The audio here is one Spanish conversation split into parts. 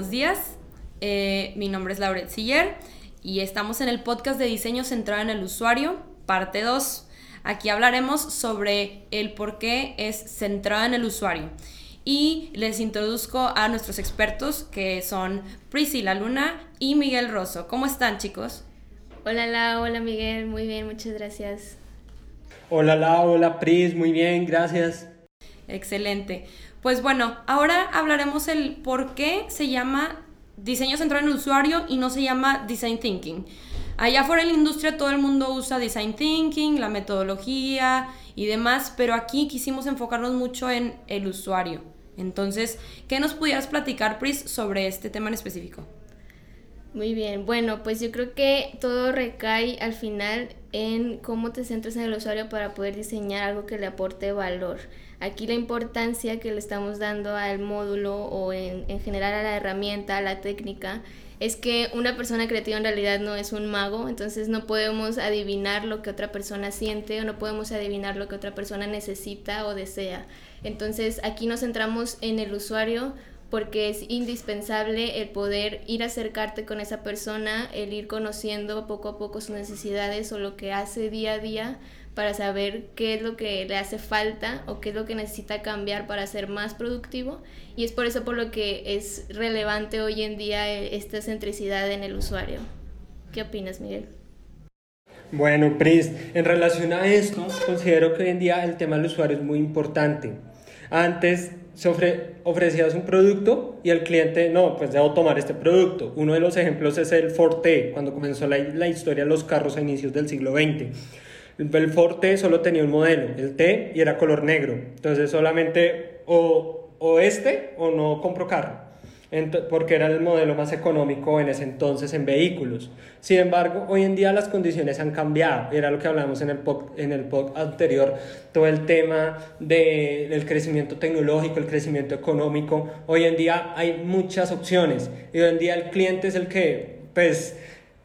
buenos días. Eh, mi nombre es Lauret Siller y estamos en el podcast de diseño centrado en el usuario, parte 2. Aquí hablaremos sobre el por qué es centrado en el usuario. Y les introduzco a nuestros expertos que son Priscila Luna y Miguel Rosso. ¿Cómo están chicos? Hola Lau, hola Miguel, muy bien, muchas gracias. Hola Lau, hola Pris, muy bien, gracias. Excelente. Pues bueno, ahora hablaremos el por qué se llama diseño centrado en el usuario y no se llama design thinking. Allá fuera en la industria todo el mundo usa design thinking, la metodología y demás, pero aquí quisimos enfocarnos mucho en el usuario. Entonces, ¿qué nos pudieras platicar, Pris, sobre este tema en específico? Muy bien, bueno, pues yo creo que todo recae al final en cómo te centras en el usuario para poder diseñar algo que le aporte valor. Aquí la importancia que le estamos dando al módulo o en, en general a la herramienta, a la técnica, es que una persona creativa en realidad no es un mago, entonces no podemos adivinar lo que otra persona siente o no podemos adivinar lo que otra persona necesita o desea. Entonces aquí nos centramos en el usuario porque es indispensable el poder ir a acercarte con esa persona, el ir conociendo poco a poco sus necesidades o lo que hace día a día para saber qué es lo que le hace falta o qué es lo que necesita cambiar para ser más productivo y es por eso por lo que es relevante hoy en día esta centricidad en el usuario. ¿Qué opinas, Miguel? Bueno, Pris, en relación a esto, considero que hoy en día el tema del usuario es muy importante. Antes se ofrecías un producto y el cliente, no, pues debo tomar este producto. Uno de los ejemplos es el Forte, cuando comenzó la, la historia de los carros a inicios del siglo XX el T solo tenía un modelo, el T, y era color negro. Entonces solamente o, o este o no compro carro, porque era el modelo más económico en ese entonces en vehículos. Sin embargo, hoy en día las condiciones han cambiado. Era lo que hablamos en el pod, en el pod anterior, todo el tema de, del crecimiento tecnológico, el crecimiento económico. Hoy en día hay muchas opciones y hoy en día el cliente es el que, pues,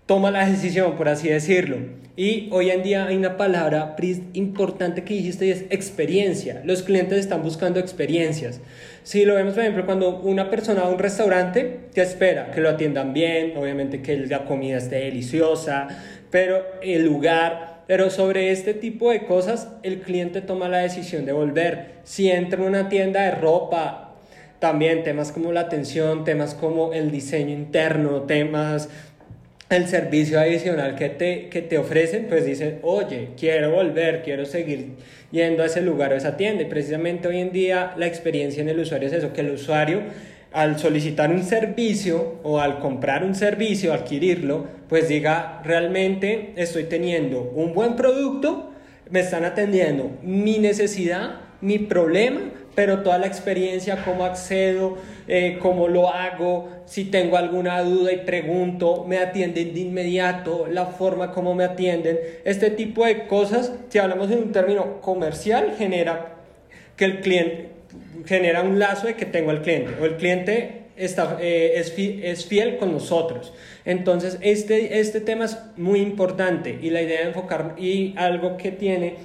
toma la decisión, por así decirlo. Y hoy en día hay una palabra importante que dijiste y es experiencia. Los clientes están buscando experiencias. Si lo vemos, por ejemplo, cuando una persona va a un restaurante, te espera que lo atiendan bien, obviamente que la comida esté deliciosa, pero el lugar, pero sobre este tipo de cosas, el cliente toma la decisión de volver. Si entra en una tienda de ropa, también temas como la atención, temas como el diseño interno, temas el servicio adicional que te, que te ofrecen, pues dicen, oye, quiero volver, quiero seguir yendo a ese lugar o esa tienda. Y precisamente hoy en día la experiencia en el usuario es eso, que el usuario al solicitar un servicio o al comprar un servicio, adquirirlo, pues diga, realmente estoy teniendo un buen producto, me están atendiendo mi necesidad, mi problema, pero toda la experiencia, cómo accedo, eh, cómo lo hago, si tengo alguna duda y pregunto, me atienden de inmediato, la forma como me atienden, este tipo de cosas, si hablamos en un término comercial, genera que el cliente genera un lazo de que tengo al cliente o el cliente está, eh, es, es, fiel con nosotros. Entonces, este, este tema es muy importante y la idea de enfocar y algo que tiene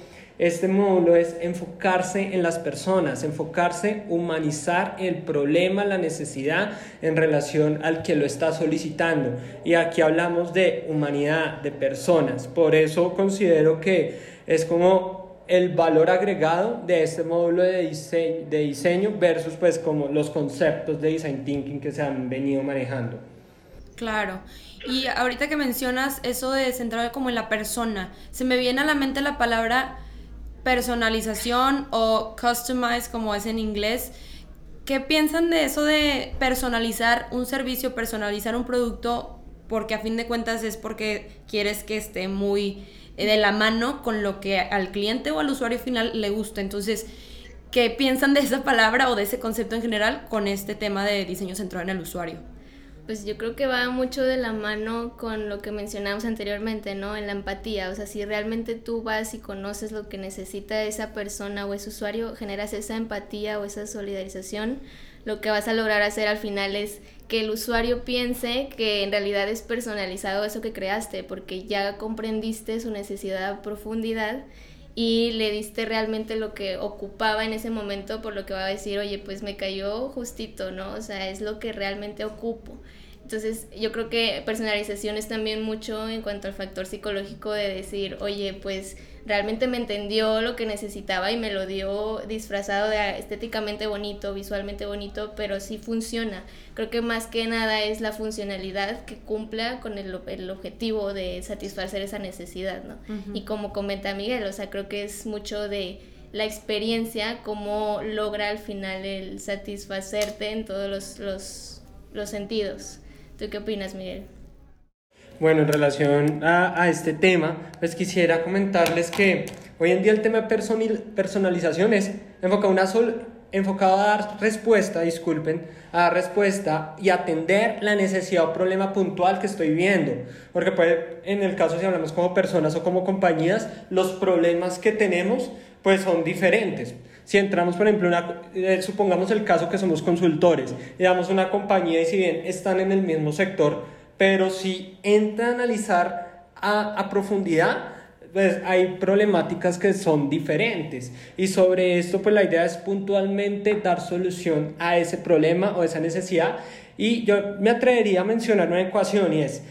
este módulo es enfocarse en las personas, enfocarse, humanizar el problema, la necesidad en relación al que lo está solicitando. Y aquí hablamos de humanidad, de personas. Por eso considero que es como el valor agregado de este módulo de diseño, de diseño versus pues como los conceptos de design thinking que se han venido manejando. Claro. Y ahorita que mencionas eso de centrar como en la persona, se me viene a la mente la palabra personalización o customize como es en inglés. ¿Qué piensan de eso de personalizar un servicio, personalizar un producto? Porque a fin de cuentas es porque quieres que esté muy eh, de la mano con lo que al cliente o al usuario final le gusta. Entonces, ¿qué piensan de esa palabra o de ese concepto en general con este tema de diseño centrado en el usuario? Pues yo creo que va mucho de la mano con lo que mencionamos anteriormente, ¿no? En la empatía, o sea, si realmente tú vas y conoces lo que necesita esa persona o ese usuario, generas esa empatía o esa solidarización, lo que vas a lograr hacer al final es que el usuario piense que en realidad es personalizado eso que creaste, porque ya comprendiste su necesidad a profundidad y le diste realmente lo que ocupaba en ese momento, por lo que va a decir, oye, pues me cayó justito, ¿no? O sea, es lo que realmente ocupo. Entonces, yo creo que personalización es también mucho en cuanto al factor psicológico de decir, oye, pues realmente me entendió lo que necesitaba y me lo dio disfrazado de estéticamente bonito, visualmente bonito, pero sí funciona. Creo que más que nada es la funcionalidad que cumpla con el, el objetivo de satisfacer esa necesidad, ¿no? Y como comenta Miguel, o sea, creo que es mucho de la experiencia, cómo logra al final el satisfacerte en todos los, los, los sentidos. ¿Tú qué opinas, Miguel? Bueno, en relación a, este tema, pues quisiera comentarles que hoy en día el tema de personalización es enfocado, una sol, enfocado a dar respuesta, disculpen, a dar respuesta y atender la necesidad o problema puntual que estoy viendo. Porque puede, en el caso si hablamos como personas o como compañías, los problemas que tenemos pues son diferentes. Si entramos, por ejemplo, una, eh, supongamos el caso que somos consultores y damos una compañía y si bien están en el mismo sector, pero si entra a analizar a, profundidad, pues hay problemáticas que son diferentes. Y sobre esto pues la idea es puntualmente dar solución a ese problema o esa necesidad. Y yo me atrevería a mencionar una ecuación y es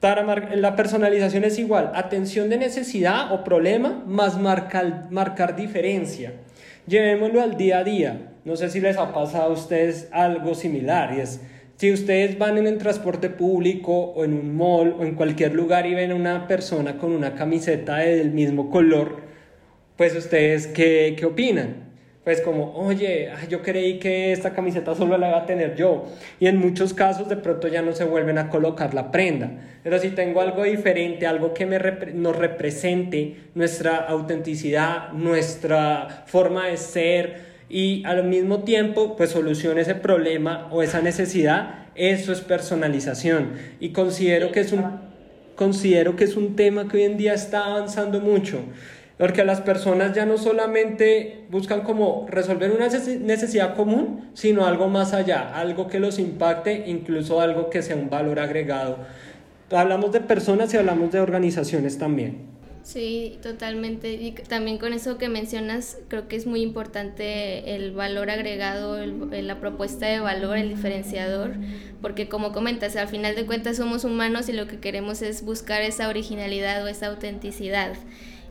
la personalización es igual atención de necesidad o problema más marcar, marcar diferencia llevémoslo al día a día no sé si les ha pasado a ustedes algo similar y es si ustedes van en el transporte público o en un mall o en cualquier lugar y ven a una persona con una camiseta del mismo color, pues ustedes qué, qué opinan? Pues como, oye, yo creí que esta camiseta solo la iba a tener yo. Y en muchos casos de pronto ya no se vuelven a colocar la prenda. Pero si tengo algo diferente, algo que me nos represente nuestra autenticidad, nuestra forma de ser, y al mismo tiempo pues solucione ese problema o esa necesidad, eso es personalización y considero que es un considero que es un tema que hoy en día está avanzando mucho. Porque las personas ya no solamente buscan como resolver una necesidad común, sino algo más allá, algo que los impacte, incluso algo que sea un valor agregado. Hablamos de personas y hablamos de organizaciones también. Sí, totalmente. Y también con eso que mencionas, creo que es muy importante el valor agregado, el, la propuesta de valor, el diferenciador, porque como comentas, al final de cuentas somos humanos y lo que queremos es buscar esa originalidad o esa autenticidad.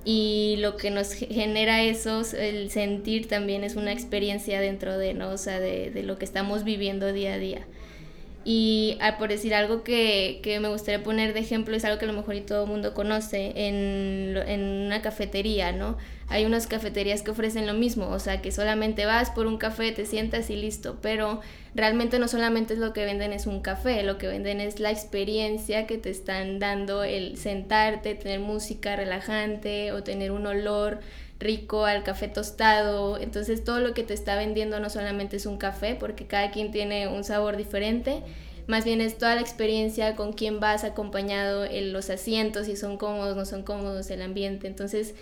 Y lo que nos genera eso, el sentir también es una experiencia dentro de, ¿no? o sea, de, de lo que estamos viviendo día a día. Y ah, por decir algo que, que, me gustaría poner de ejemplo, es algo que a lo mejor y todo el mundo conoce, en, en, una cafetería, ¿no? Hay unas cafeterías que ofrecen lo mismo, o sea, que solamente vas por un café, te sientas y listo, pero realmente no solamente es lo que venden es un café, lo que venden es la experiencia que te están dando el sentarte, tener música relajante o tener un olor rico al café tostado. Entonces todo lo que te está vendiendo no solamente es un café, porque cada quien tiene un sabor diferente, más bien es toda la experiencia con quién vas acompañado, en los asientos, si son cómodos, no son cómodos, el ambiente. Entonces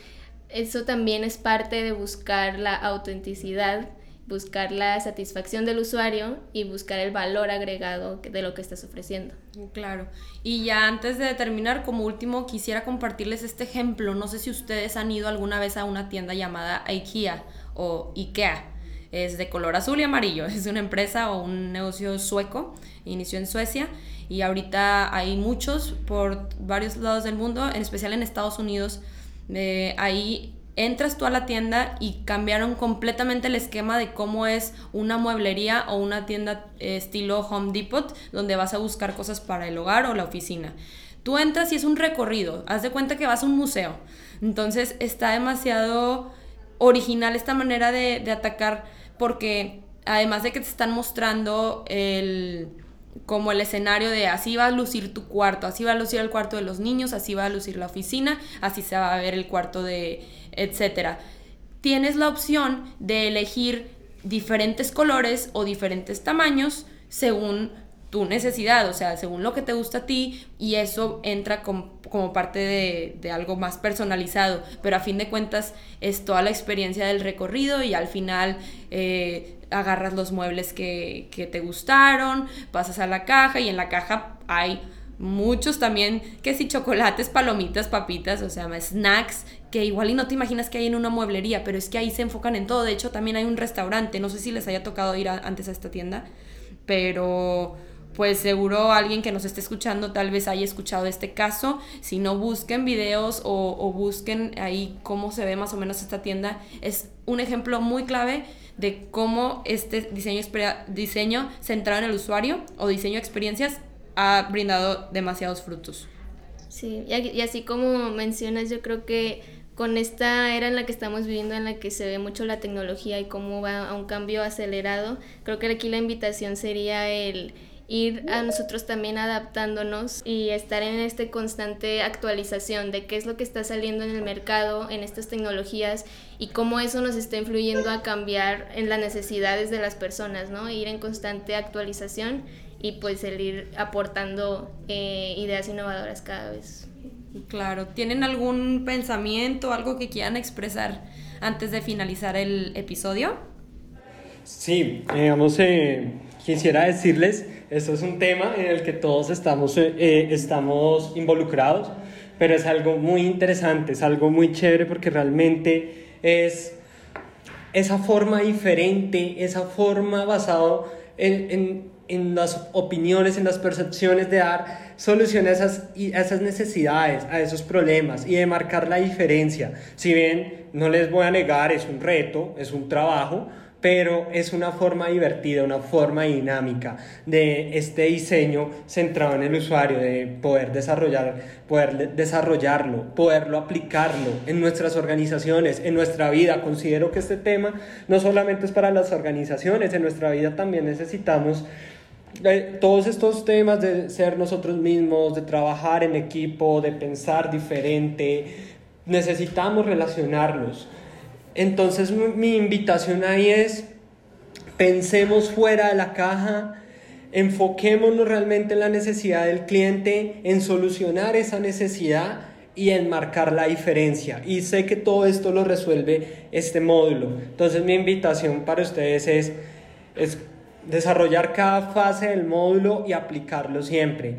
eso también es parte de buscar la autenticidad buscar la satisfacción del usuario y buscar el valor agregado de lo que estás ofreciendo. Claro. Y ya antes de terminar, como último, quisiera compartirles este ejemplo. No sé si ustedes han ido alguna vez a una tienda llamada IKEA o IKEA. Es de color azul y amarillo. Es una empresa o un negocio sueco. Inició en Suecia y ahorita hay muchos por varios lados del mundo, en especial en Estados Unidos. Eh, ahí entras tú a la tienda y cambiaron completamente el esquema de cómo es una mueblería o una tienda eh, estilo Home Depot, donde vas a buscar cosas para el hogar o la oficina. Tú entras y es un recorrido, haz de cuenta que vas a un museo. Entonces está demasiado original esta manera de, de atacar porque además de que te están mostrando el como el escenario de así va a lucir tu cuarto, así va a lucir el cuarto de los niños, así va a lucir la oficina, así se va a ver el cuarto de etcétera. Tienes la opción de elegir diferentes colores o diferentes tamaños según tu necesidad, o sea, según lo que te gusta a ti y eso entra como parte de, algo más personalizado, pero a fin de cuentas es toda la experiencia del recorrido y al final eh, agarras los muebles que, que te gustaron, pasas a la caja y en la caja hay muchos también, que si chocolates, palomitas, papitas, o sea, snacks que igual y no te imaginas que hay en una mueblería, pero es que ahí se enfocan en todo. De hecho, también hay un restaurante, no sé si les haya tocado ir antes a esta tienda, pero pues seguro alguien que nos esté escuchando tal vez haya escuchado este caso. Si no, busquen videos o, busquen ahí cómo se ve más o menos esta tienda. Es un ejemplo muy clave de cómo este diseño, diseño centrado en el usuario o diseño experiencias ha brindado demasiados frutos. Sí, y así como mencionas, yo creo que con esta era en la que estamos viviendo, en la que se ve mucho la tecnología y cómo va a un cambio acelerado, creo que aquí la invitación sería el ir a nosotros también adaptándonos y estar en este constante actualización de qué es lo que está saliendo en el mercado, en estas tecnologías y cómo eso nos está influyendo a cambiar en las necesidades de las personas, ¿no? Ir en constante actualización y pues el ir aportando eh, ideas innovadoras cada vez. Claro, ¿tienen algún pensamiento, algo que quieran expresar antes de finalizar el episodio? Sí, digamos, eh, quisiera decirles, esto es un tema en el que todos estamos, eh, estamos involucrados, pero es algo muy interesante, es algo muy chévere porque realmente es esa forma diferente, esa forma basado en en las opiniones, en las percepciones, de dar soluciones a esas, a esas necesidades, a esos problemas y de marcar la diferencia. Si bien no les voy a negar, es un reto, es un trabajo, pero es una forma divertida, una forma dinámica de este diseño centrado en el usuario, de poder desarrollar, poder desarrollarlo, poderlo aplicarlo en nuestras organizaciones, en nuestra vida. Considero que este tema no solamente es para las organizaciones, en nuestra vida también necesitamos eh, todos estos temas de ser nosotros mismos, de trabajar en equipo, de pensar diferente, necesitamos relacionarnos. Entonces mi invitación ahí es, pensemos fuera de la caja, enfoquémonos realmente en la necesidad del cliente, en solucionar esa necesidad y en marcar la diferencia. Y sé que todo esto lo resuelve este módulo. Entonces mi invitación para ustedes es, es desarrollar cada fase del módulo y aplicarlo siempre.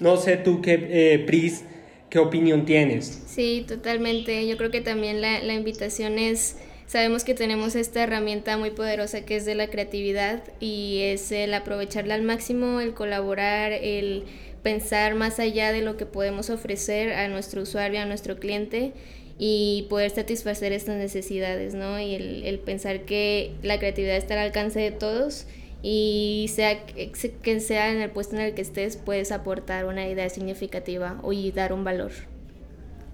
No sé tú qué, eh, Pris, qué opinión tienes. Sí, totalmente. Yo creo que también la, la invitación es, sabemos que tenemos esta herramienta muy poderosa que es de la creatividad y es el aprovecharla al máximo, el colaborar, el pensar más allá de lo que podemos ofrecer a nuestro usuario, a nuestro cliente y poder satisfacer estas necesidades, ¿no? Y el, pensar que la creatividad está al alcance de todos y sea que sea en el puesto en el que estés, puedes aportar una idea significativa y dar un valor.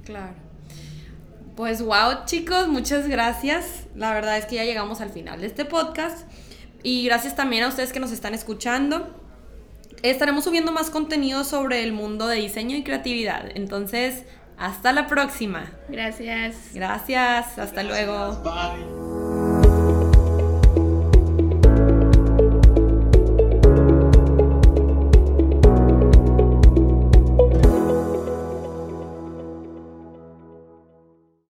Claro. Pues wow, chicos, muchas gracias. La verdad es que ya llegamos al final de este podcast. Y gracias también a ustedes que nos están escuchando. Estaremos subiendo más contenido sobre el mundo de diseño y creatividad. Entonces, hasta la próxima. Gracias. Gracias. Hasta luego. Bye.